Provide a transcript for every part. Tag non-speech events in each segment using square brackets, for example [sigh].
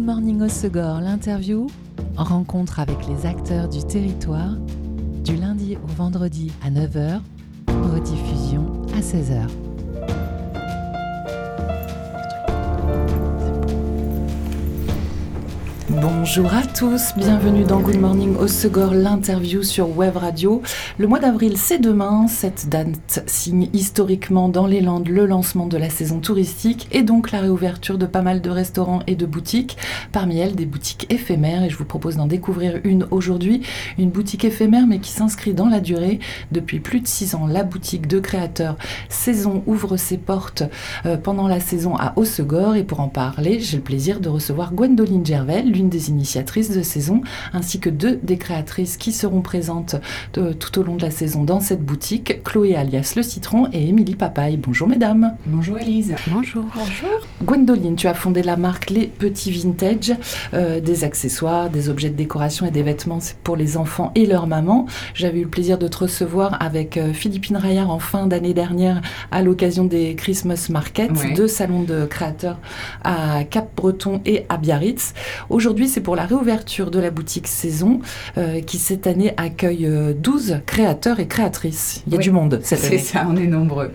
Good Morning Osegor, l'interview, rencontre avec les acteurs du territoire, du lundi au vendredi à 9h, rediffusion à 16h. Bonjour à tous, bienvenue dans Good Morning Osegor, l'interview sur Web Radio. Le mois d'avril, c'est demain. Cette date signe historiquement dans les Landes le lancement de la saison touristique et donc la réouverture de pas mal de restaurants et de boutiques. Parmi elles, des boutiques éphémères et je vous propose d'en découvrir une aujourd'hui. Une boutique éphémère mais qui s'inscrit dans la durée. Depuis plus de six ans, la boutique de créateurs Saison ouvre ses portes euh, pendant la saison à Osegor et pour en parler, j'ai le plaisir de recevoir Gwendoline Gervais, l'une des initiatrices de saison, ainsi que deux des créatrices qui seront présentes de- tout au long de la saison dans cette boutique, Chloé alias Le Citron et Émilie Papaye. Bonjour mesdames. Bonjour Elise. Bonjour. Gwendoline, tu as fondé la marque Les Petits Vintage, euh, des accessoires, des objets de décoration et des vêtements pour les enfants et leurs mamans. J'avais eu le plaisir de te recevoir avec euh, Philippine Raillard en fin d'année dernière à l'occasion des Christmas Market, Ouais. deux salons de créateurs à Cap-Breton et à Biarritz. Aujourd'hui, c'est pour la réouverture de la boutique Saison euh, qui cette année accueille euh, 12 créateurs et créatrices. Il y a Oui. du monde cette C'est année. ça, on est nombreux.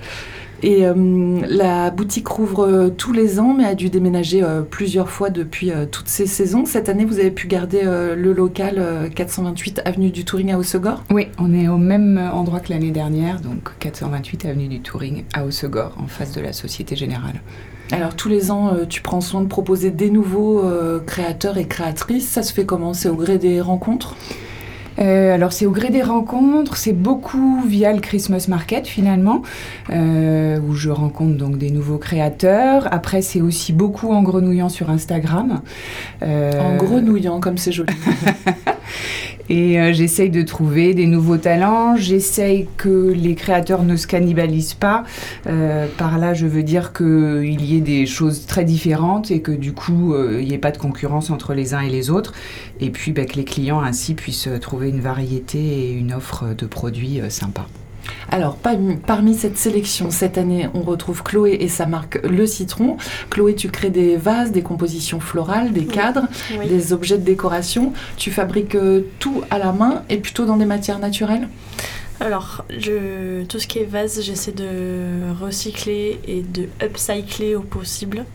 Et euh, la boutique rouvre euh, tous les ans, mais a dû déménager euh, plusieurs fois depuis euh, toutes ces saisons. Cette année, vous avez pu garder euh, le local euh, 428 avenue du Touring à Hossegor. Oui, on est au même endroit que l'année dernière, donc 428 avenue du Touring à Hossegor, en face de la Société Générale. Alors tous les ans, euh, tu prends soin de proposer des nouveaux euh, créateurs et créatrices. Ça se fait comment? C'est au gré des rencontres? Euh, alors c'est au gré des rencontres, c'est beaucoup via le Christmas Market finalement, euh, où je rencontre donc des nouveaux créateurs. Après c'est aussi beaucoup en grenouillant sur Instagram. Euh, En grenouillant, comme c'est joli. [laughs] [laughs] Et euh, j'essaye de trouver des nouveaux talents, j'essaye que les créateurs ne se cannibalisent pas. Euh, par là, je veux dire qu'il y ait des choses très différentes et que du coup, euh, il n'y ait pas de concurrence entre les uns et les autres. Et puis, bah, que les clients ainsi puissent euh, trouver une variété et une offre de produits euh, sympas. Alors, parmi, cette sélection, cette année, on retrouve Chloé et sa marque Le Citron. Chloé, tu crées des vases, des compositions florales, des cadres, Oui. des objets de décoration. Tu fabriques euh, tout à la main et plutôt dans des matières naturelles? Alors, je, tout ce qui est vase, j'essaie de recycler et de upcycler au possible.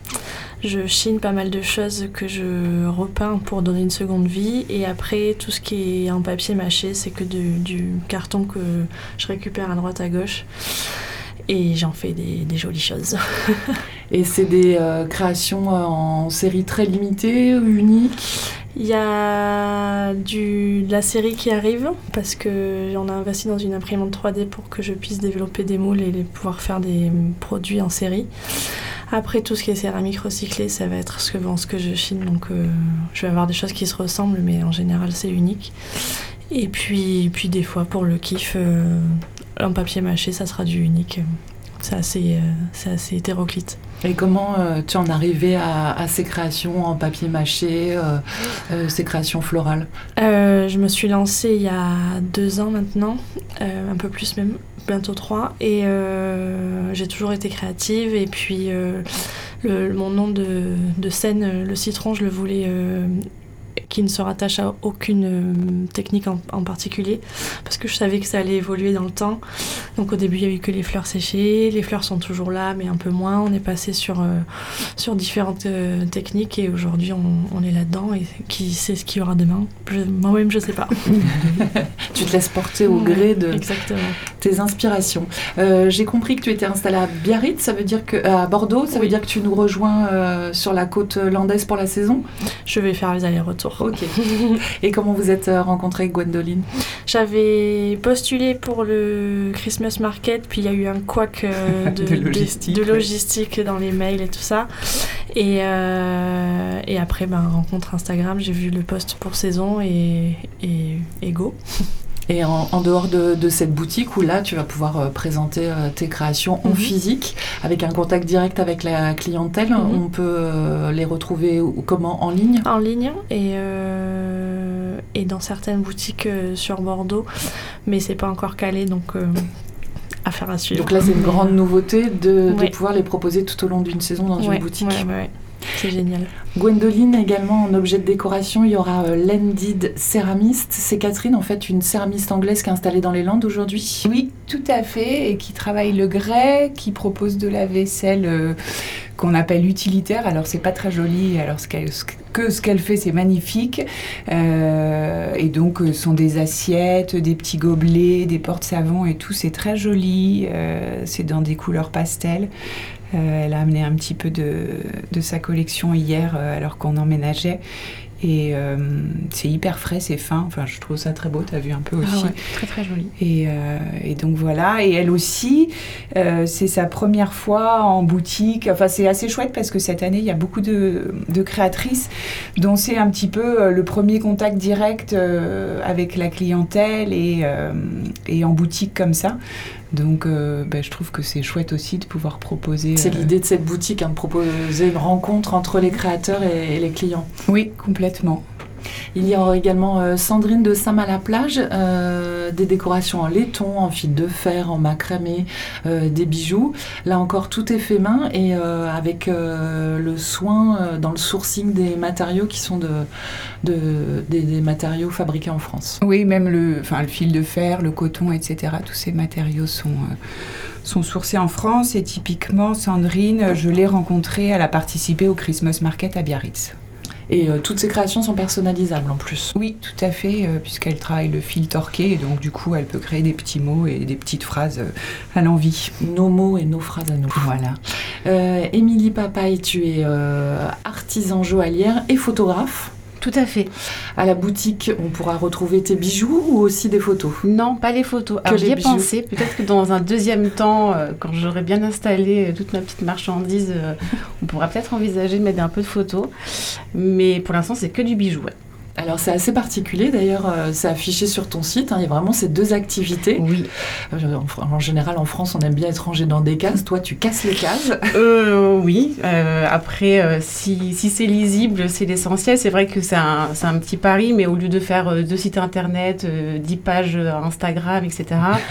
Je chine pas mal de choses que je repeins pour donner une seconde vie. Et après, tout ce qui est en papier mâché, c'est que du, du carton que je récupère à droite à gauche. Et j'en fais des, des jolies choses. [laughs] Et c'est des euh, créations euh, en série très limitée, uniques. Il y a du, de la série qui arrive parce que on a investi dans une imprimante 3D pour que je puisse développer des moules et les- pouvoir faire des produits en série. Après tout ce qui est céramique recyclée, ça va être ce que, bon, ce que je chine, donc euh, je vais avoir des choses qui se ressemblent, mais en général c'est unique. Et puis, puis des fois pour le kiff, euh, en papier mâché, ça sera du unique. C'est assez, euh, c'est assez hétéroclite. Et comment euh, tu en arrivé à, à ces créations en papier mâché, euh, ces créations florales? Je me suis lancée il y a deux ans maintenant, un peu plus même, bientôt trois, et euh, j'ai toujours été créative. Et puis euh, mon nom de, scène, euh, le citron, je le voulais qui ne se rattache à aucune euh, technique en, en particulier, parce que je savais que ça allait évoluer dans le temps. Donc au début, il y a eu que les fleurs séchées, les fleurs sont toujours là, mais un peu moins. On est passé sur, euh, sur différentes euh, techniques et aujourd'hui, on, on est là-dedans. Et qui sait ce qu'il y aura demain? Moi-même, je sais pas. [laughs] Tu te laisses porter au gré de Exactement. tes inspirations. Euh, J'ai compris que tu étais installée à Biarritz, ça veut dire que à Bordeaux, ça veut dire que tu nous rejoins sur la côte landaise pour la saison? Je vais faire les allers-retours. [laughs] Ok. Et comment vous êtes euh, rencontrée, Gwendoline? J'avais postulé pour le Christmas Market, puis il y a eu un couac euh, [laughs] de, De logistique, de ouais. logistique dans les mails et tout ça. Et, euh, et après, ben, rencontre Instagram, j'ai vu le post pour saison et, et, et go. [laughs] Et en, en dehors de, de cette boutique où là, tu vas pouvoir euh, présenter euh, tes créations en Mhm. physique, avec un contact direct avec la clientèle, Mhm. on peut euh, les retrouver comment? En ligne? En ligne et, euh, et dans certaines boutiques sur Bordeaux, mais c'est pas encore calé, donc euh, affaire à suivre. Donc là, c'est une grande nouveauté de, pouvoir les proposer tout au long d'une saison dans ouais, une boutique. ouais. C'est génial. Gwendoline également en objet de décoration, il y aura euh, céramiste. C'est Catherine en fait une céramiste anglaise qui est installée dans les Landes aujourd'hui. Oui, tout à fait, et qui travaille le grès, qui propose de la vaisselle euh, qu'on appelle utilitaire. Alors c'est pas très joli, alors ce que ce qu'elle fait c'est magnifique. Euh, et donc euh, ce sont des assiettes, des petits gobelets, des porte-savons et tout, c'est très joli. C'est dans des couleurs pastel. Euh, elle a amené un petit peu de, de sa collection hier euh, alors qu'on emménageait. Et euh, c'est hyper frais, c'est fin. Enfin, je trouve ça très beau. T'as vu un peu aussi. Ah ouais, très très joli. Et, et donc voilà. Et elle aussi, c'est sa première fois en boutique. Enfin, c'est assez chouette parce que cette année, il y a beaucoup de, de créatrices dont c'est un petit peu le premier contact direct avec la clientèle et, et en boutique comme ça. Donc, euh, ben, je trouve que c'est chouette aussi de pouvoir proposer. C'est euh, l'idée de cette boutique, hein, de proposer une rencontre entre les créateurs et, et les clients. Oui, complètement. Il y aura également euh, Sandrine de Saint-Mal-à-Plage, euh, des décorations en laiton, en fil de fer, en macramé, euh, des bijoux. Là encore, tout est fait main et avec le soin dans le sourcing des matériaux qui sont de, de- des, des matériaux fabriqués en France. Oui, même le, le fil de fer, le coton, etc. Tous ces matériaux sont, sont sourcés en France. Et typiquement, Sandrine, je l'ai rencontrée, elle a participé au Christmas Market à Biarritz. Et euh, toutes ces créations sont personnalisables en plus. Oui, tout à fait, euh, puisqu'elle travaille le fil torqué. Et donc, du coup, elle peut créer des petits mots et des petites phrases euh, à l'envie. Nos mots et nos phrases à nous. Voilà. Émilie Papaye, tu es artisan joaillière et photographe. Tout à fait. À la boutique, on pourra retrouver tes bijoux ou aussi des photos? Non, pas les photos. Alors j'y ai bijoux. pensé. Peut-être que dans un deuxième temps, euh, quand j'aurai bien installé euh, toute ma petite marchandise, euh, on pourra peut-être envisager de mettre un peu de photos. Mais pour l'instant, c'est que du bijou. ouais. Alors c'est assez particulier d'ailleurs, euh, c'est affiché sur ton site, hein, il y a vraiment ces deux activités. Oui. Euh, En, en général en France on aime bien être rangé dans des cases, toi tu casses les cases. [laughs] Euh, oui. Après, si, si c'est lisible, c'est l'essentiel. C'est vrai que c'est un, c'est un petit pari, mais au lieu de faire deux sites internet, dix pages Instagram, etc.,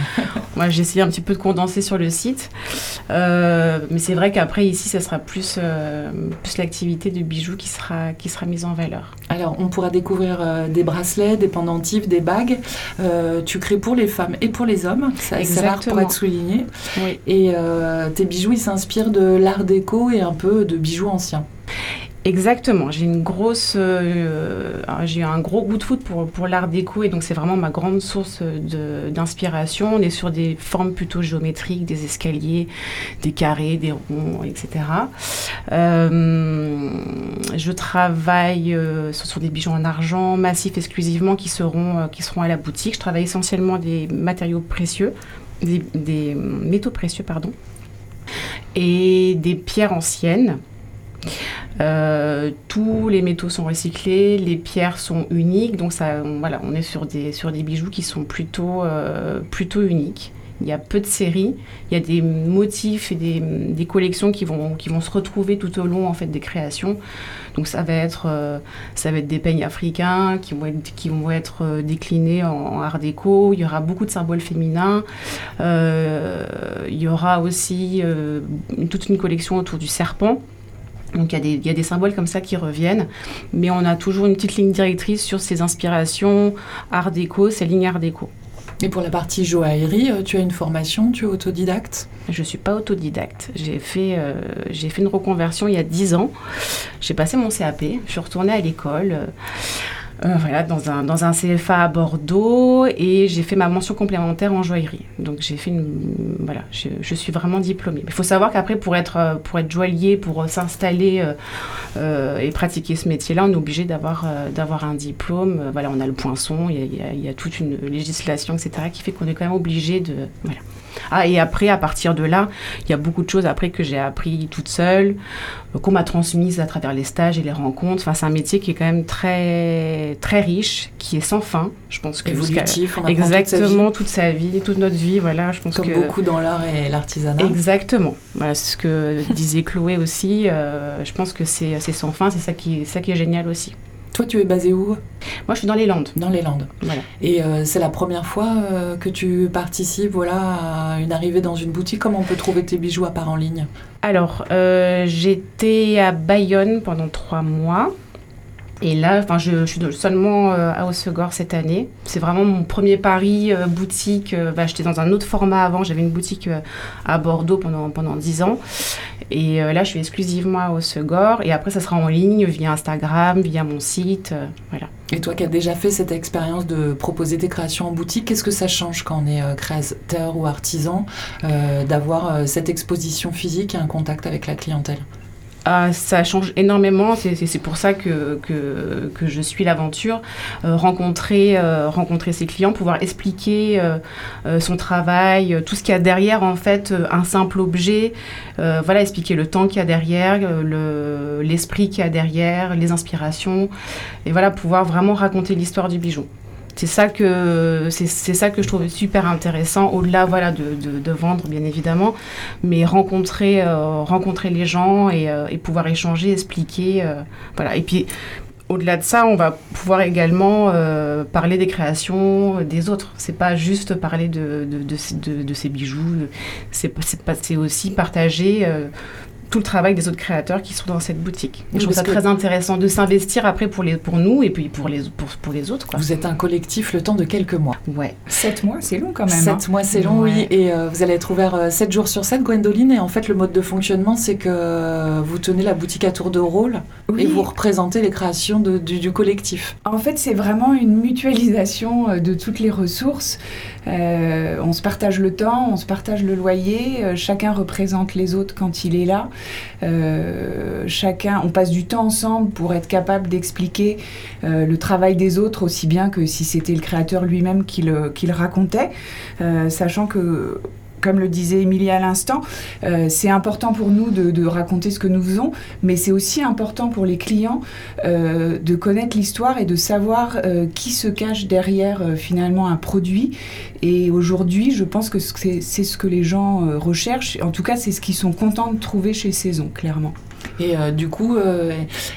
[laughs] moi j'ai essayé un petit peu de condenser sur le site. Mais c'est vrai qu'après, ici, ça sera plus, plus l'activité de bijoux qui sera, qui sera mise en valeur. Alors on pourra découvrir euh, des bracelets, des pendentifs, des bagues. Euh, tu crées pour les femmes et pour les hommes, ça c'est rare pour être souligné. Oui. Et euh, tes bijoux ils s'inspirent de l'art déco et un peu de bijoux anciens. Exactement, j'ai une grosse, euh, j'ai un gros goût de foot pour, l'art déco et donc c'est vraiment ma grande source de- d'inspiration. On est sur des formes plutôt géométriques, des escaliers, des carrés, des ronds, etc. Euh, je travaille euh, sur, des bijoux en argent massifs exclusivement qui seront, euh, qui seront à la boutique. Je travaille essentiellement des matériaux précieux, des, des métaux précieux, pardon, et des pierres anciennes. Euh, tous les métaux sont recyclés, les pierres sont uniques, donc ça, on, voilà, on est sur des, sur des bijoux qui sont plutôt, euh, plutôt uniques. Il y a peu de séries, il y a des motifs et des, des collections qui vont, qui vont se retrouver tout au long en fait, des créations. Donc ça va être, euh, ça va être des peignes africains qui vont être, qui vont être déclinés en, en art déco. Il y aura beaucoup de symboles féminins. Il y aura aussi toute une collection autour du serpent. Donc il y, a des, il y a des symboles comme ça qui reviennent, mais on a toujours une petite ligne directrice sur ces inspirations art déco, ces lignes art déco. Et pour la partie joaillerie, euh, tu as une formation, tu es autodidacte? Je ne suis pas autodidacte. J'ai fait, euh, j'ai fait une reconversion il y a 10 ans. J'ai passé mon CAP, je suis retournée à l'école. euh, voilà, dans un, dans un CFA à Bordeaux et j'ai fait ma mention complémentaire en joaillerie. Donc j'ai fait une. Voilà, je, je suis vraiment diplômée. Il faut savoir qu'après, pour être, euh, pour être joaillier, pour euh, s'installer euh, euh, et pratiquer ce métier-là, on est obligé d'avoir euh, d'avoir un diplôme. Euh, Voilà, on a le poinçon, il y a, il y a- il y a toute une législation, etc., qui fait qu'on est quand même obligé de. Voilà. Ah, et après, à partir de là, il y a beaucoup de choses après que j'ai appris toute seule, qu'on m'a transmise à travers les stages et les rencontres. Enfin, c'est un métier qui est quand même très, très riche, qui est sans fin. Je pense que Évolutif, on apprend toute sa vie, Exactement, toute sa vie, toute notre vie, voilà. Je pense comme que beaucoup dans l'art et l'artisanat. Exactement. Voilà, c'est ce que disait Chloé aussi. euh, je pense que c'est c'est sans fin, c'est ça qui, ça qui est génial aussi. Toi, tu es basé où? Moi, je suis dans les Landes. Dans les Landes. Voilà. Et euh, c'est la première fois euh, que tu participes voilà, à une arrivée dans une boutique. Comment on peut trouver tes bijoux à part en ligne? Alors, euh, j'étais à Bayonne pendant trois mois. Et là, je, je suis seulement à Hossegor cette année. C'est vraiment mon premier pari boutique. Bah, J'étais dans un autre format avant. J'avais une boutique à Bordeaux pendant pendant dix ans. Et euh, là, je suis exclusivement à Hossegor. Et après, ça sera en ligne via Instagram, via mon site. euh, voilà. Et toi qui as déjà fait cette expérience de proposer tes créations en boutique, qu'est-ce que ça change quand on est euh, créateur ou artisan d'avoir cette exposition physique et un contact avec la clientèle? Ah, ça change énormément, c'est- pour ça que, je suis l'aventure. Euh, rencontrer, euh, rencontrer ses clients, pouvoir expliquer euh, son travail, tout ce qu'il y a derrière, en fait, un simple objet. Voilà, expliquer le temps qu'il y a derrière, le- l'esprit qu'il y a derrière, les inspirations. Et voilà, pouvoir vraiment raconter l'histoire du bijou. C'est ça que c'est ça que je trouve super intéressant au-delà voilà de, de- vendre bien évidemment mais rencontrer euh, rencontrer les gens et, euh, et pouvoir échanger expliquer euh, voilà et puis au-delà de ça, on va pouvoir également parler des créations des autres. C'est pas juste parler de, de, de, de- ces bijoux. C'est aussi partager tout le travail des autres créateurs qui sont dans cette boutique. Et Oui, je trouve ça très intéressant de s'investir après pour, les, pour nous et puis pour les, pour, pour les autres. Quoi. Vous êtes un collectif le temps de quelques mois. Ouais. Sept mois, c'est long quand même. Sept hein. mois, c'est long, oui. Et euh, vous allez être ouvert euh, 7 jours sur 7, Gwendoline. Et en fait, le mode de fonctionnement, c'est que euh, vous tenez la boutique à tour de rôle Oui. et vous représentez les créations de- du, du collectif. En fait, c'est vraiment une mutualisation euh, de toutes les ressources. Euh, on se partage le temps, on se partage le loyer, euh, chacun représente les autres quand il est là. Euh, chacun, on passe du temps ensemble pour être capable d'expliquer euh, le travail des autres aussi bien que si c'était le créateur lui-même qui le, racontait, Euh, sachant que comme le disait Émilie à l'instant, euh, c'est important pour nous de, raconter ce que nous faisons, mais c'est aussi important pour les clients euh, de connaître l'histoire et de savoir euh, qui se cache derrière finalement un produit. Et aujourd'hui, je pense que c'est ce que les gens recherchent. En tout cas, c'est ce qu'ils sont contents de trouver chez Saison, clairement. Et euh, du coup, euh,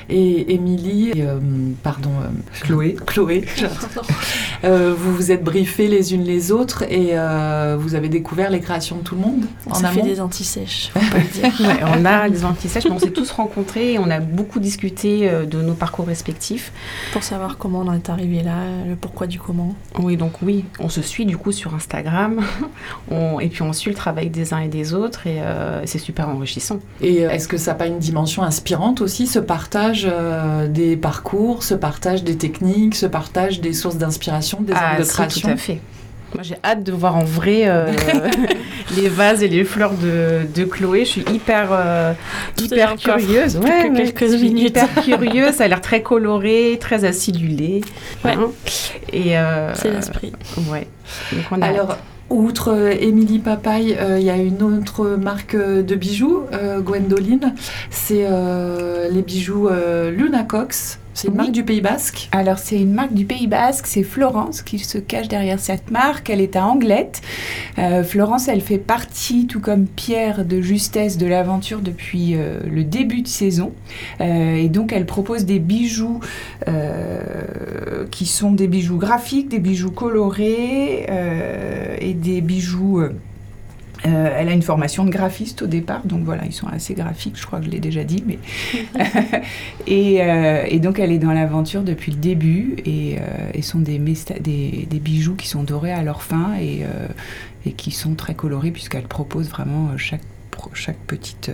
et Émilie, et, euh, pardon, euh, Chloé. Chloé, [laughs] euh, vous vous êtes briefés les unes les autres et euh, vous avez découvert les créations de tout le monde On en s'est fait amont. des antisèches, faut pas le dire. [laughs] Ouais, on a des antisèches, mais on s'est tous rencontrés et on a beaucoup discuté euh, de nos parcours respectifs. Pour savoir comment on en est arrivé là, le pourquoi du comment. Oui, donc oui, on se suit du coup sur Instagram [laughs] On- et puis on suit le travail des uns et des autres et euh, c'est super enrichissant. Et euh, est-ce que ça n'a pas une dimension inspirante aussi, ce partage euh, des parcours, ce partage des techniques, ce partage des sources d'inspiration, des Ah, angles de si, création tout à fait. Moi j'ai hâte de voir en vrai euh, [laughs] les vases et les fleurs de, de Chloé. Je suis hyper, euh, hyper curieuse. Plus que ouais, quelques je suis minutes. hyper curieuse. Ça a l'air très coloré, très acidulé. Ouais. hein. Et euh, C'est l'esprit. Ouais. Donc on a Alors, outre euh, Émilie Papaye, euh, il y a une autre marque euh, de bijoux, euh, Gwendoline. C'est euh, les bijoux euh, Luna Cox. C'est une Oui. marque du Pays Basque. Alors c'est une marque du Pays Basque, c'est Florence qui se cache derrière cette marque. Elle est à Anglette. Euh, Florence, elle fait partie, tout comme Pierre, de justesse de l'aventure depuis euh, le début de saison. Euh, et donc elle propose des bijoux qui sont des bijoux graphiques, des bijoux colorés et des bijoux... euh, elle a une formation de graphiste au départ, donc voilà, ils sont assez graphiques, je crois que je l'ai déjà dit, mais [laughs] et, euh, et donc elle est dans l'aventure depuis le début et, euh, et sont des, mesta- des, des bijoux qui sont dorés à leur fin et, euh, et qui sont très colorés puisqu'elle propose vraiment chaque, chaque petite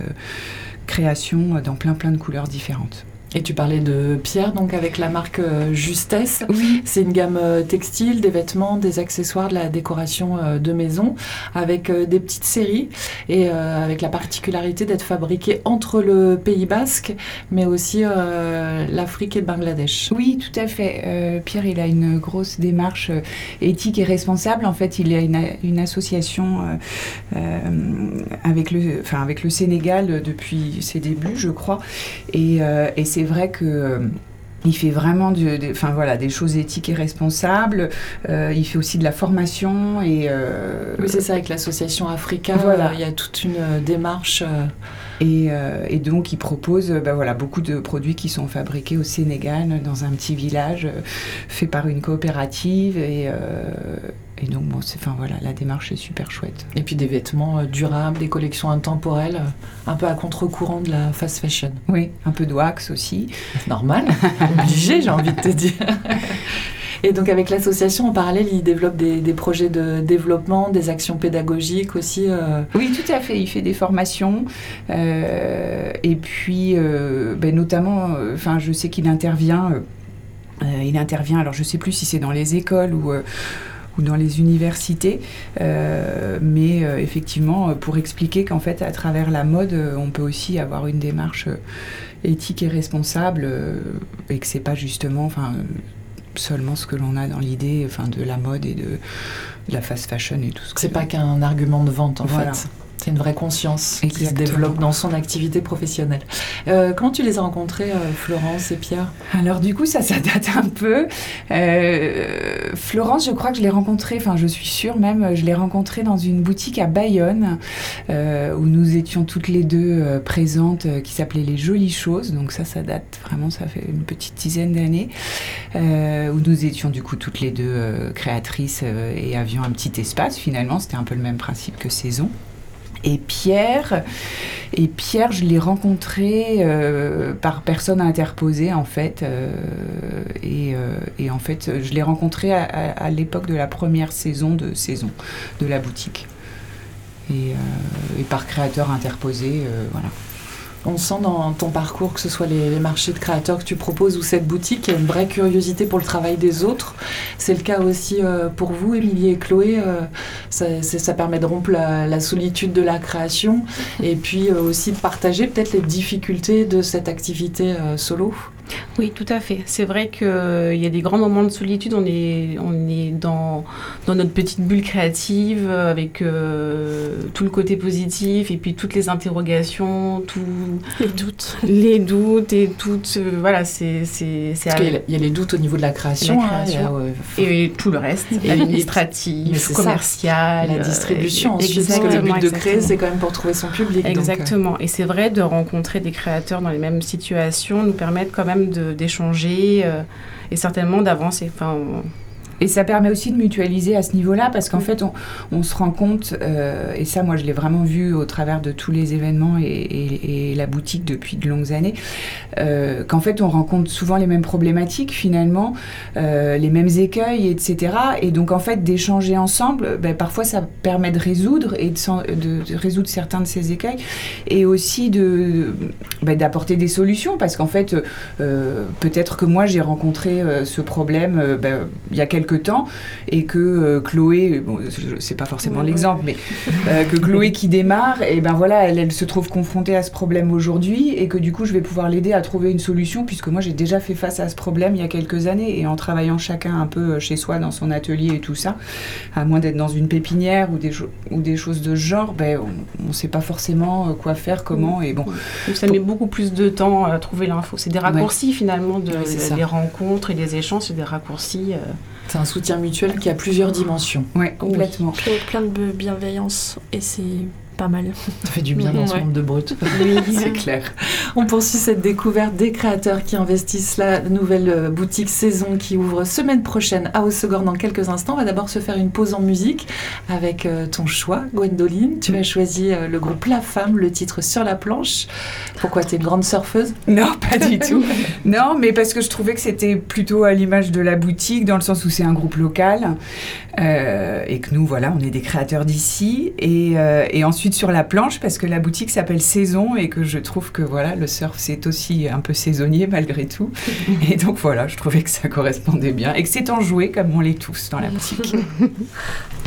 création dans plein plein de couleurs différentes. Et tu parlais de Pierre, donc avec la marque euh, Justesse. Oui. C'est une gamme euh, textile, des vêtements, des accessoires, de la décoration euh, de maison, avec des petites séries et avec la particularité d'être fabriquée entre le Pays Basque, mais aussi l'Afrique et le Bangladesh. Oui, tout à fait. Pierre, il a une grosse démarche éthique et responsable. En fait, il a une, association avec, le, enfin, avec le Sénégal depuis ses débuts, je crois. Et, et c'est vrai que... euh, Il fait vraiment de, enfin, voilà, des choses éthiques et responsables. Euh, il fait aussi de la formation. Et, euh, oui, c'est ça, avec l'association Africa, Voilà. il y a toute une démarche. et, euh, et donc, il propose bah, voilà, beaucoup de produits qui sont fabriqués au Sénégal, dans un petit village, fait par une coopérative. Et, et donc, bon, c'est, enfin, voilà, la démarche est super chouette. Et puis des vêtements euh, durables, des collections intemporelles, euh, un peu à contre-courant de la fast fashion. Oui, un peu de wax aussi. Normal, [laughs] obligé, j'ai envie de te dire. [laughs] Et donc avec l'association, en parallèle, ils développent des, des projets de développement, des actions pédagogiques aussi. euh, Oui, tout à fait. Il fait des formations. euh, et puis, euh, ben, notamment, enfin, je sais qu'il intervient. il intervient, alors je sais plus si c'est dans les écoles ou. Ou dans les universités, euh, mais euh, effectivement euh, pour expliquer qu'en fait à travers la mode on peut aussi avoir une démarche éthique et responsable et que c'est pas justement enfin seulement ce que l'on a dans l'idée enfin de la mode et de, de la fast fashion et tout ce C'est pas qu'un argument de vente en Voilà. fait. C'est une vraie conscience qui se développe dans son activité professionnelle. Euh, comment tu les as rencontrés, euh, Florence et Pierre? Alors du coup, ça, ça date un peu. Euh, Florence, je crois que je l'ai rencontrée, enfin je suis sûre même, je l'ai rencontrée dans une boutique à Bayonne, euh, où nous étions toutes les deux présentes, qui s'appelait Les Jolies Choses. Donc ça, ça date vraiment, ça fait une petite dizaine d'années, où nous étions du coup toutes les deux créatrices et avions un petit espace finalement. C'était un peu le même principe que Saison. Et Pierre, et Pierre, je l'ai rencontré euh, par personne interposée en fait, euh, et, euh, et en fait, je l'ai rencontré à, l'époque de la première saison de saison de la boutique, et, par créateur interposé, voilà. On sent dans ton parcours, que ce soit les, marchés de créateurs que tu proposes ou cette boutique, il y a une vraie curiosité pour le travail des autres. C'est le cas aussi euh, pour vous, Émilie et Chloé. euh, ça, permet de rompre la, solitude de la création et puis euh, aussi de partager peut-être les difficultés de cette activité solo. Oui, tout à fait. C'est vrai qu'il y a des grands moments de solitude. On est, on est dans, dans notre petite bulle créative euh, avec euh, tout le côté positif et puis toutes les interrogations, tous Les doutes. les doutes et toutes. euh, voilà, c'est. qu'il y a- il y, a les doutes au niveau de la création. La hein, il a, euh, et tout le reste, administratif, c'est ça. commercial. la euh, distribution ensuite, parce que le exactement, but de créer, c'est quand même pour trouver son public. donc, euh, Exactement. Et c'est vrai de rencontrer des créateurs dans les mêmes situations nous permettent quand même d'échanger euh, et certainement d'avancer. Et ça permet aussi de mutualiser à ce niveau-là, parce qu'en fait, on, on se rend compte, euh, et ça, moi, je l'ai vraiment vu au travers de tous les événements et, et- et la boutique depuis de longues années, euh, qu'en fait, on rencontre souvent les mêmes problématiques, finalement, euh, les mêmes écueils, etc. Et donc, en fait, d'échanger ensemble, ben, parfois, ça permet de résoudre et de, s'en- de- de résoudre certains de ces écueils, et aussi de ben, d'apporter des solutions, parce qu'en fait, peut-être que moi, j'ai rencontré ce problème ben, il y a quelques temps et que euh, Chloé, bon, c'est pas forcément l'exemple, mais euh, que Chloé qui démarre, et ben voilà, elle, elle se trouve confrontée à ce problème aujourd'hui et que du coup je vais pouvoir l'aider à trouver une solution puisque moi j'ai déjà fait face à ce problème il y a quelques années et en travaillant chacun un peu euh, chez soi dans son atelier et tout ça, à moins d'être dans une pépinière ou des, ou des choses de ce genre, ben on, on sait pas forcément quoi faire, comment et bon. donc ça met beaucoup plus de temps à trouver l'info. C'est des raccourcis finalement de, Oui, des rencontres et des échanges, c'est des raccourcis. euh, C'est un soutien mutuel qui a plusieurs dimensions. Ouais, complètement. Puis avec plein de bienveillance et c'est pas mal. Ça fait du bien dans ce Ouais. monde de brut. C'est clair. On poursuit cette découverte des créateurs qui investissent la nouvelle euh, boutique Saison qui ouvre semaine prochaine à Haussegor dans quelques instants. On va d'abord se faire une pause en musique avec euh, ton choix, Gwendoline. Tu as choisi euh, le groupe La Femme, le titre Sur la planche. Pourquoi tu es une grande surfeuse? Non, pas du tout. Non, mais parce que je trouvais que c'était plutôt à l'image de la boutique, dans le sens où c'est un groupe local, euh, et que nous, voilà, on est des créateurs d'ici. Et, euh, et ensuite sur la planche, parce que la boutique s'appelle Saison, et que je trouve que voilà, le surf, c'est aussi un peu saisonnier malgré tout. [laughs] Et donc voilà, je trouvais que ça correspondait bien, et que c'est enjoué comme on l'est tous dans la boutique. [laughs]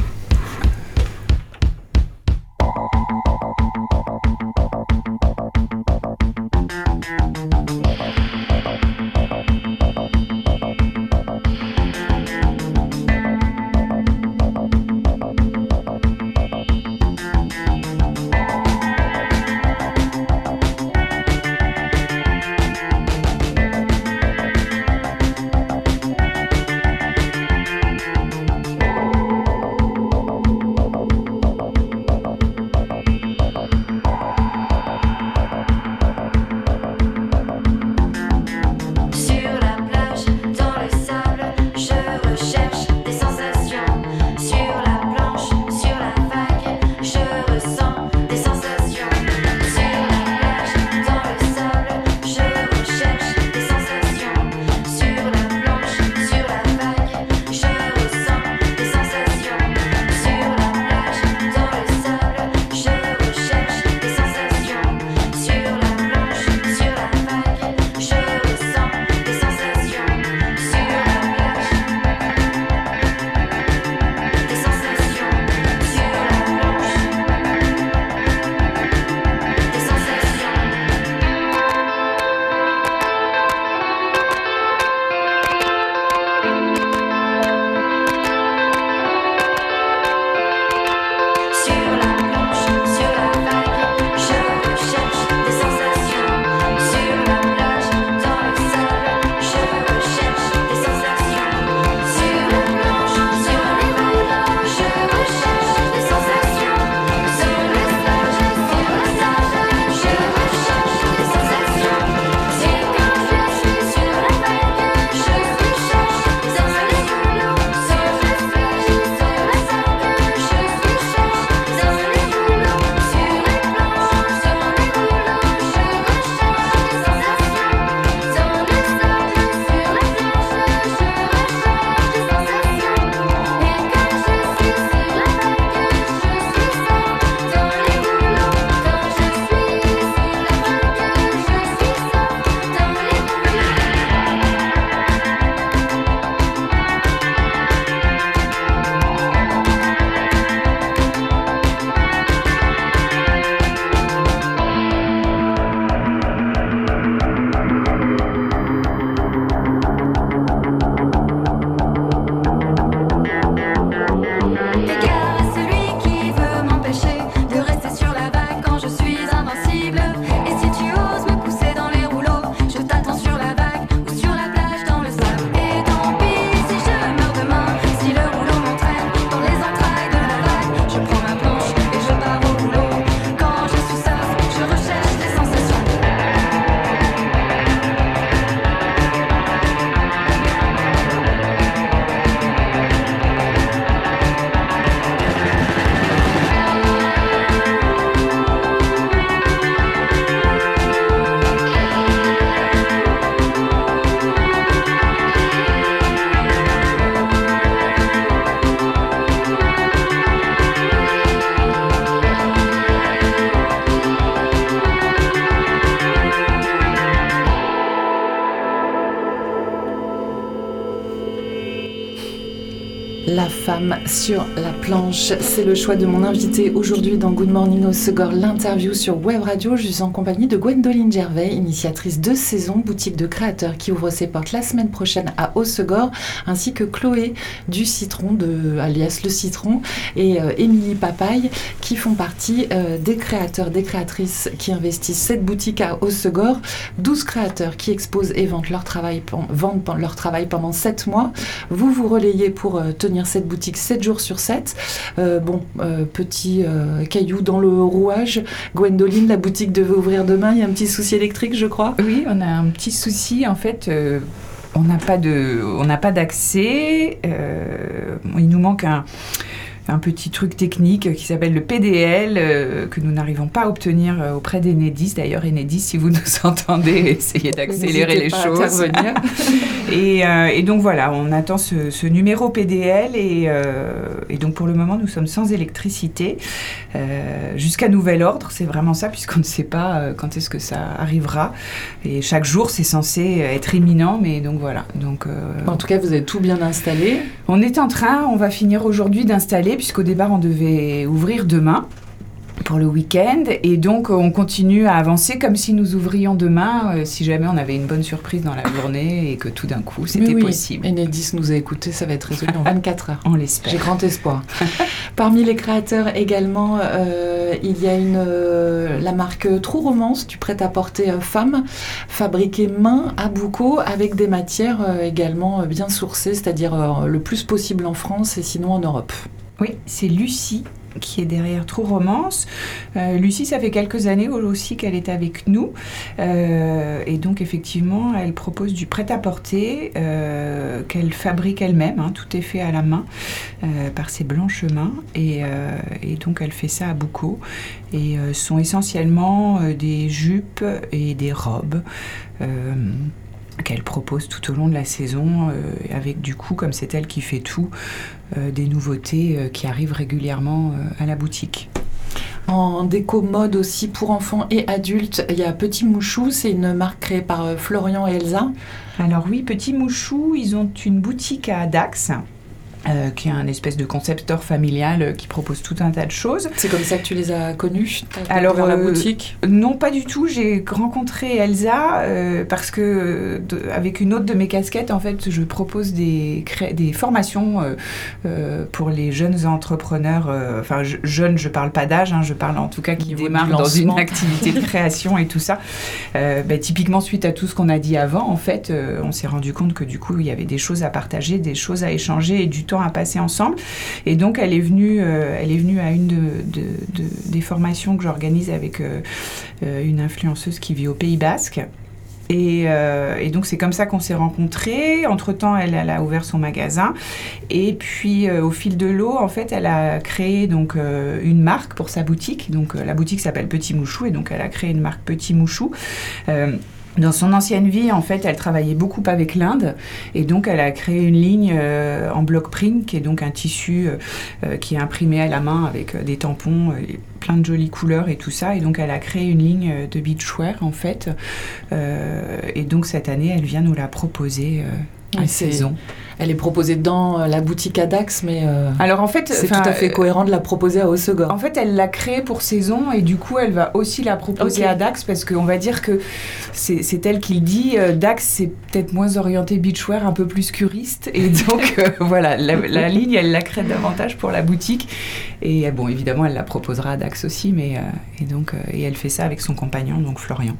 sur la planche, c'est le choix de mon invité aujourd'hui dans Good Morning au Segor, l'interview sur Web Radio. Je suis en compagnie de Gwendoline Gervais, initiatrice de saison, boutique de créateurs qui ouvre ses portes la semaine prochaine à Haussegor, ainsi que Chloé du Citron, de, alias Le Citron, et euh, Émilie Papaye, qui font partie euh, des créateurs, des créatrices qui investissent cette boutique à Haussegor. 12 créateurs qui exposent et vendent leur travail, vendent leur travail pendant 7 mois. Vous vous relayez pour euh, tenir cette boutique 7 jours sur 7. Euh, bon, euh, petit euh, caillou dans le rouage. Gwendoline, la boutique devait ouvrir demain. Il y a un petit souci électrique, je crois. Oui, on a un petit souci. En fait, on on n'a pas d'accès. il nous manque un un petit truc technique qui s'appelle le PDL euh, que nous n'arrivons pas à obtenir euh, auprès d'Enedis. D'ailleurs, Enedis, si vous nous [laughs] entendez, essayez d'accélérer les choses. [laughs] et, euh, et, donc voilà, on attend ce, numéro PDL et, et, donc pour le moment, nous sommes sans électricité jusqu'à nouvel ordre. C'est vraiment ça, puisqu'on ne sait pas quand est-ce que ça arrivera. Et chaque jour, c'est censé être imminent, mais donc voilà. Donc, en tout cas, vous avez tout bien installé. On est en train, on va finir aujourd'hui d'installer puisqu'au départ on devait ouvrir demain pour le week-end. Et donc, on continue à avancer comme si nous ouvrions demain, euh, si jamais on avait une bonne surprise dans la journée et que tout d'un coup, c'était oui, possible. Enedis nous a écouté, ça va être résolu en 24 heures. [laughs] On l'espère. J'ai grand espoir. [laughs] Parmi les créateurs également, euh, il y a une, euh, la marque True Romance du prêt-à-porter femme, fabriquée main à Boucault avec des matières également bien sourcées, c'est-à-dire le plus possible en France et sinon en Europe. Oui, c'est Lucie qui est derrière True Romance. Euh, Lucie, ça fait quelques années aussi qu'elle est avec nous. Euh, et donc, effectivement, elle propose du prêt-à-porter euh, qu'elle fabrique elle-même. Hein. tout est fait à la main par ses blanches mains. Et, donc, elle fait ça à Boucault. Et sont essentiellement des jupes et des robes qu'elle propose tout au long de la saison, avec du coup, comme c'est elle qui fait tout, des nouveautés euh, qui arrivent régulièrement à la boutique. En déco mode aussi pour enfants et adultes, il y a Petit Mouchou, c'est une marque créée par Florian et Elsa. Alors oui, Petit Mouchou, ils ont une boutique à Dax euh, qui est un espèce de concepteur familial euh, qui propose tout un tas de choses. C'est comme ça que tu les as connus Alors, la euh, boutique Non, pas du tout. J'ai rencontré Elsa parce que, avec une autre de mes casquettes, en fait, je propose des, des formations pour les jeunes entrepreneurs. Enfin, jeunes, je parle pas d'âge, hein, je parle en tout cas qui démarrent dans une activité de création et tout ça. Bah, typiquement, suite à tout ce qu'on a dit avant, en fait, on s'est rendu compte que du coup, il y avait des choses à partager, des choses à échanger et du temps à passer ensemble. Et donc, elle est venue, euh, elle est venue à une de, des formations que j'organise avec euh, euh, une influenceuse qui vit au Pays Basque. Et, donc c'est comme ça qu'on s'est rencontrés. Entre-temps, elle, elle, a ouvert son magasin. Et puis au fil de l'eau, en fait, elle a créé donc une marque pour sa boutique. Donc la boutique s'appelle Petit Mouchou et donc elle a créé une marque Petit Mouchou. Dans son ancienne vie, en fait, elle travaillait beaucoup avec l'Inde et donc elle a créé une ligne euh, en block print qui est donc un tissu euh, euh, qui est imprimé à la main avec des tampons, et plein de jolies couleurs et tout ça. Et donc elle a créé une ligne de beachwear en fait. et donc cette année, elle vient nous la proposer à saison. Elle est proposée dans euh, la boutique Adax, mais euh, alors en fait, c'est tout à fait cohérent de la proposer à Osegor. En fait, elle l'a créée pour saison et du coup, elle va aussi la proposer à Dax parce qu'on va dire que c'est elle qui le dit. Euh, Dax, c'est peut-être moins orienté beachwear, un peu plus curiste, et [laughs] donc voilà, la, ligne, elle la crée davantage pour la boutique. Et bon, évidemment, elle la proposera à Dax aussi, mais et donc et elle fait ça avec son compagnon, donc Florian.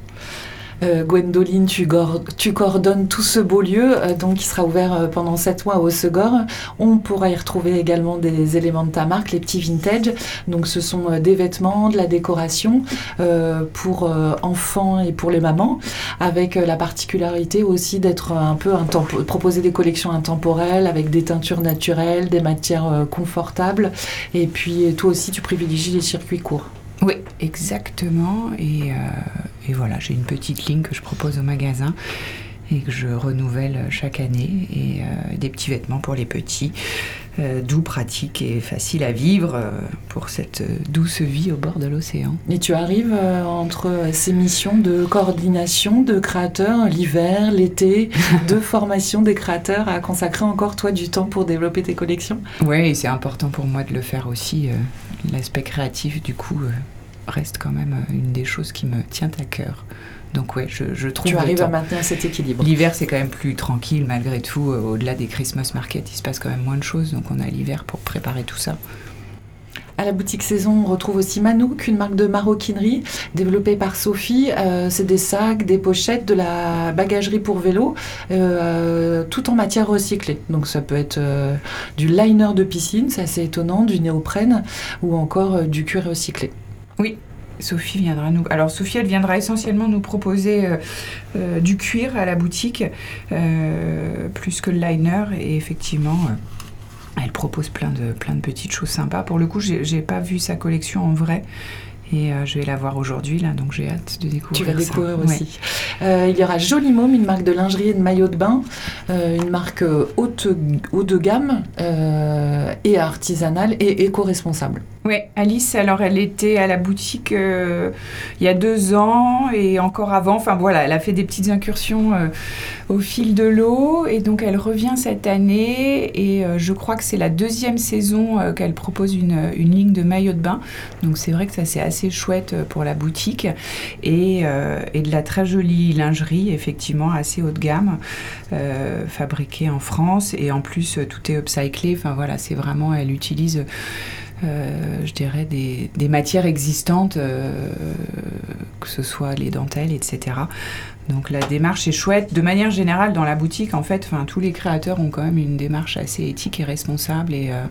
Euh, Gwendoline, tu, tu, coordonnes tout ce beau lieu, euh, donc qui sera ouvert euh, pendant 7 mois au Segor. On pourra y retrouver également des éléments de ta marque, les petits vintage. Donc ce sont des vêtements, de la décoration pour enfants et pour les mamans, avec la particularité aussi d'être un peu proposer des collections intemporelles avec des teintures naturelles, des matières confortables. Et puis toi aussi, tu privilégies les circuits courts. Oui, exactement. Et, et voilà, j'ai une petite ligne que je propose au magasin. et que je renouvelle chaque année et euh, des petits vêtements pour les petits, euh, doux, pratiques et faciles à vivre euh, pour cette douce vie au bord de l'océan. Et tu arrives entre ces missions de coordination de créateurs, l'hiver, l'été, [laughs] de formation des créateurs, à consacrer encore toi du temps pour développer tes collections? Oui, et c'est important pour moi de le faire aussi. L'aspect créatif, du coup, reste quand même une des choses qui me tient à cœur. Donc ouais, je, je trouve Tu arrives à maintenir cet équilibre. L'hiver, c'est quand même plus tranquille malgré tout. euh, Au-delà des Christmas markets, il se passe quand même moins de choses. Donc on a l'hiver pour préparer tout ça. À la boutique Saison, on retrouve aussi Manouk, une marque de maroquinerie développée par Sophie. Euh, c'est des sacs, des pochettes, de la bagagerie pour vélo, euh, tout en matière recyclée. Donc ça peut être euh, du liner de piscine, c'est assez étonnant, du néoprène ou encore du cuir recyclé. Sophie viendra nous. Alors Sophie, elle viendra essentiellement nous proposer euh, euh, du cuir à la boutique, euh, plus que le liner. Et effectivement, elle propose plein de plein de petites choses sympas. Pour le coup, j'ai pas vu sa collection en vrai. Et je vais la voir aujourd'hui, là, donc j'ai hâte de découvrir Tu vas ça. découvrir Ouais. aussi. Il y aura Joli Môme, une marque de lingerie et de maillots de bain, une marque haute, haut de gamme et artisanale et éco-responsable. Oui, Alice, alors elle était à la boutique euh, il y a deux ans et encore avant. Enfin voilà, elle a fait des petites incursions euh, au fil de l'eau et donc elle revient cette année et euh, je crois que c'est la deuxième saison euh, qu'elle propose une, une ligne de maillots de bain. Donc c'est vrai que ça c'est assez chouette euh, pour la boutique et, euh, et de la très jolie lingerie, effectivement assez haut de gamme, euh, fabriquée en France et en plus euh, tout est upcyclé. Enfin voilà, c'est vraiment, elle utilise euh, je dirais, des, matières existantes, euh, que ce soit les dentelles, etc. Donc la démarche est chouette. De manière générale, dans la boutique, en fait, tous les créateurs ont quand même une démarche assez éthique et responsable. Et, euh,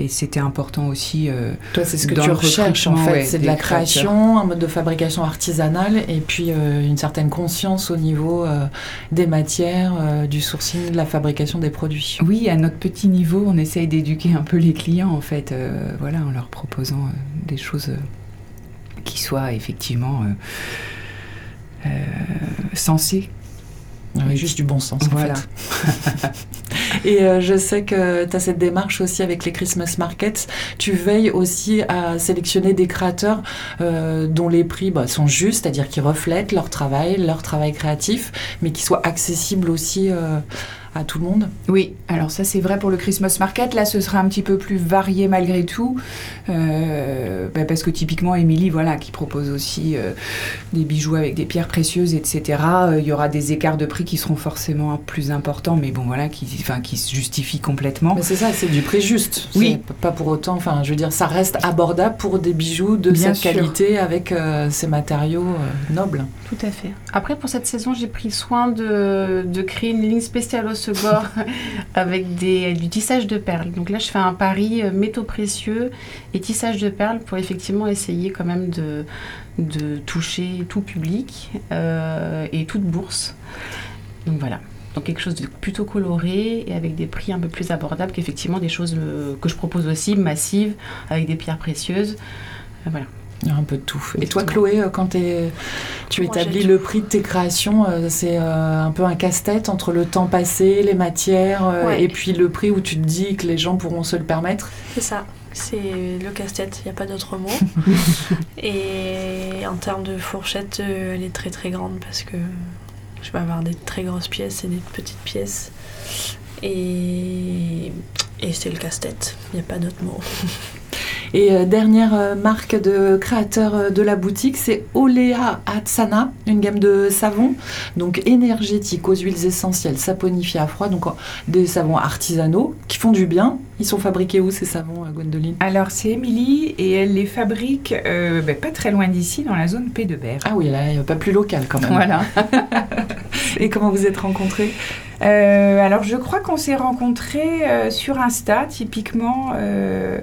et c'était important aussi. euh, Toi, c'est ce que tu recherches en fait. ouais, c'est de la créateurs. création, un mode de fabrication artisanale et puis euh, une certaine conscience au niveau euh, des matières, du sourcing, de la fabrication des produits. Oui, à notre petit niveau, on essaye d'éduquer un peu les clients, en fait, voilà, en leur proposant des choses qui soient effectivement sensées. Oui, juste du bon sens en fait. [laughs] et euh, je sais que tu as cette démarche aussi avec les Christmas Markets. Tu veilles aussi à sélectionner des créateurs euh, dont les prix bah, sont justes, c'est-à-dire qui reflètent leur travail, leur travail créatif, mais qui soient accessibles aussi euh, à tout le monde. Oui, alors ça c'est vrai pour le Christmas Market. Là, ce sera un petit peu plus varié malgré tout, euh, bah, parce que typiquement Émilie, voilà, qui propose aussi euh, des bijoux avec des pierres précieuses, etc. euh, Il y aura des écarts de prix qui seront forcément plus importants, mais bon voilà, qui, enfin, qui se justifient complètement. Mais c'est ça, c'est du prix juste. Oui. Pas pour autant, enfin, je veux dire, ça reste abordable pour des bijoux de Bien cette sûr. qualité avec euh, ces matériaux euh, nobles. Tout à fait. Après, pour cette saison, j'ai pris soin de, de créer une ligne spéciale au Segor [laughs] avec des, du tissage de perles. Donc là, je fais un pari euh, métaux précieux et tissage de perles pour effectivement essayer quand même de, toucher tout public euh, et toute bourse. Donc voilà. Donc quelque chose de plutôt coloré et avec des prix un peu plus abordables qu'effectivement des choses euh, que je propose aussi massives avec des pierres précieuses. Voilà. Il y a un peu de tout. Et toi. Chloé, euh, quand tu Moi, établis le prix de tes créations, euh, c'est euh, un peu un casse-tête entre le temps passé, les matières, Ouais. et puis le prix où tu te dis que les gens pourront se le permettre? C'est ça, c'est le casse-tête, il n'y a pas d'autre mot. [laughs] et en termes de fourchette, elle est très très grande parce que je vais avoir des très grosses pièces et des petites pièces. Et, et c'est le casse-tête, il n'y a pas d'autre mot. [laughs] Et euh, dernière euh, marque de créateur euh, de la boutique, c'est Olea Hatsana, une gamme de savons, donc énergétiques aux huiles essentielles, saponifiés à froid, donc des savons artisanaux qui font du bien. Ils sont fabriqués où ces savons, Gwendoline? Alors c'est Émilie et elle les fabrique ben, pas très loin d'ici, dans la zone P de Berre. Ah oui, là, pas plus local quand même. Voilà. [laughs] Et comment vous êtes rencontrés? Euh, alors je crois qu'on s'est rencontrés euh, sur Insta, typiquement. euh,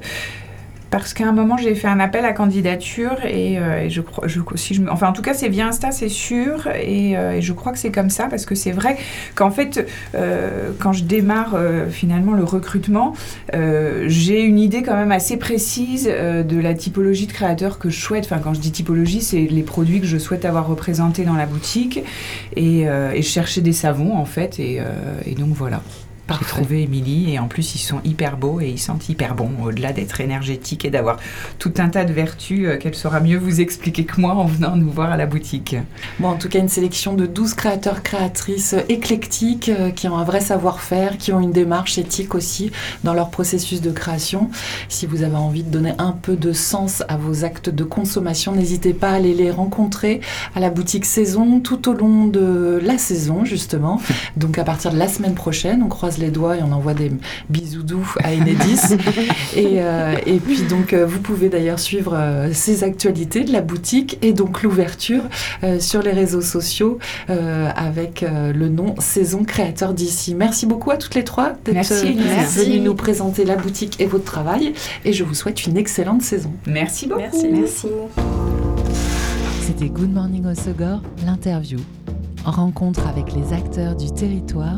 parce qu'à un moment j'ai fait un appel à candidature et, euh, je crois, je, si je, enfin en tout cas c'est via Insta c'est sûr et, euh, et, je crois que c'est comme ça parce que c'est vrai qu'en fait euh, quand je démarre finalement le recrutement j'ai une idée quand même assez précise de la typologie de créateurs que je souhaite. Enfin quand je dis typologie c'est les produits que je souhaite avoir représentés dans la boutique et, et je cherchais des savons en fait et donc voilà. J'ai trouvé Émilie et en plus ils sont hyper beaux et ils sentent hyper bons au-delà d'être énergétiques et d'avoir tout un tas de vertus euh, qu'elle saura mieux vous expliquer que moi en venant nous voir à la boutique. Bon, en tout cas, une sélection de 12 créateurs, créatrices éclectiques euh, qui ont un vrai savoir-faire, qui ont une démarche éthique aussi dans leur processus de création. Si vous avez envie de donner un peu de sens à vos actes de consommation, n'hésitez pas à aller les rencontrer à la boutique Saison tout au long de la saison justement. [laughs] Donc à partir de la semaine prochaine, on croise les doigts et on envoie des bisous doux à Enedis. [laughs] et, euh, et, puis donc euh, vous pouvez d'ailleurs suivre euh, ces actualités de la boutique et donc l'ouverture euh, sur les réseaux sociaux euh, avec le nom Saison Créateur d'ici. Merci beaucoup à toutes les trois d'être venues nous présenter la boutique et votre travail et je vous souhaite une excellente saison. Merci beaucoup. Merci. Merci. C'était Good Morning Osogor, l'interview. Rencontre avec les acteurs du territoire